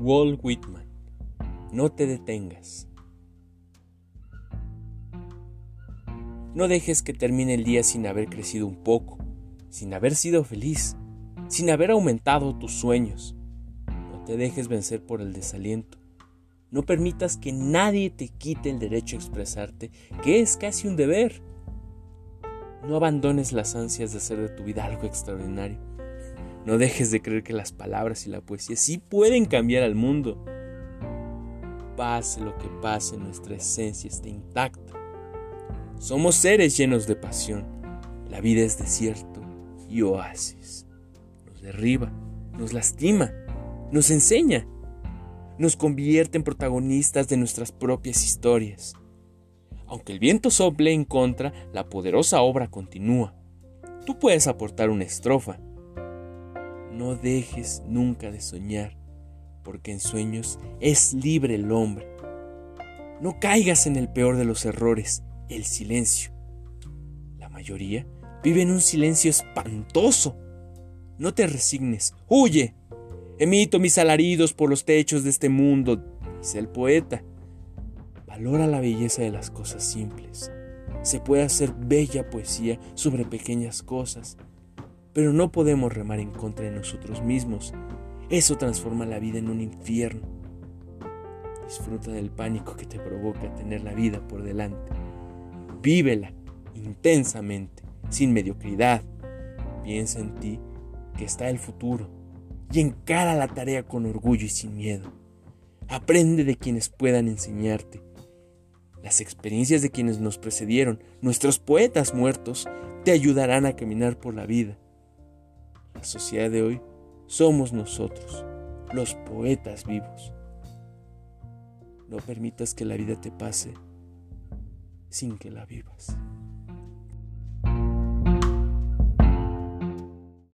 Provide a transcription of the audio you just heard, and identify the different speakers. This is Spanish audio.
Speaker 1: Walt Whitman, no te detengas. No dejes que termine el día sin haber crecido un poco, sin haber sido feliz, sin haber aumentado tus sueños. No te dejes vencer por el desaliento. No permitas que nadie te quite el derecho a expresarte, que es casi un deber. No abandones las ansias de hacer de tu vida algo extraordinario. No dejes de creer que las palabras y la poesía sí pueden cambiar al mundo. Pase lo que pase, nuestra esencia está intacta. Somos seres llenos de pasión. La vida es desierto y oasis. Nos derriba, nos lastima, nos enseña, nos convierte en protagonistas de nuestras propias historias. Aunque el viento sople en contra, la poderosa obra continúa. Tú puedes aportar una estrofa, no dejes nunca de soñar, porque en sueños es libre el hombre. No caigas en el peor de los errores, el silencio. La mayoría vive en un silencio espantoso. No te resignes, huye. Emito mis alaridos por los techos de este mundo, dice el poeta. Valora la belleza de las cosas simples. Se puede hacer bella poesía sobre pequeñas cosas pero no podemos remar en contra de nosotros mismos. Eso transforma la vida en un infierno. Disfruta del pánico que te provoca tener la vida por delante. Vívela intensamente, sin mediocridad. Piensa en ti, que está el futuro, y encara la tarea con orgullo y sin miedo. Aprende de quienes puedan enseñarte. Las experiencias de quienes nos precedieron, nuestros poetas muertos, te ayudarán a caminar por la vida la sociedad de hoy somos nosotros, los poetas vivos. No permitas que la vida te pase sin que la vivas.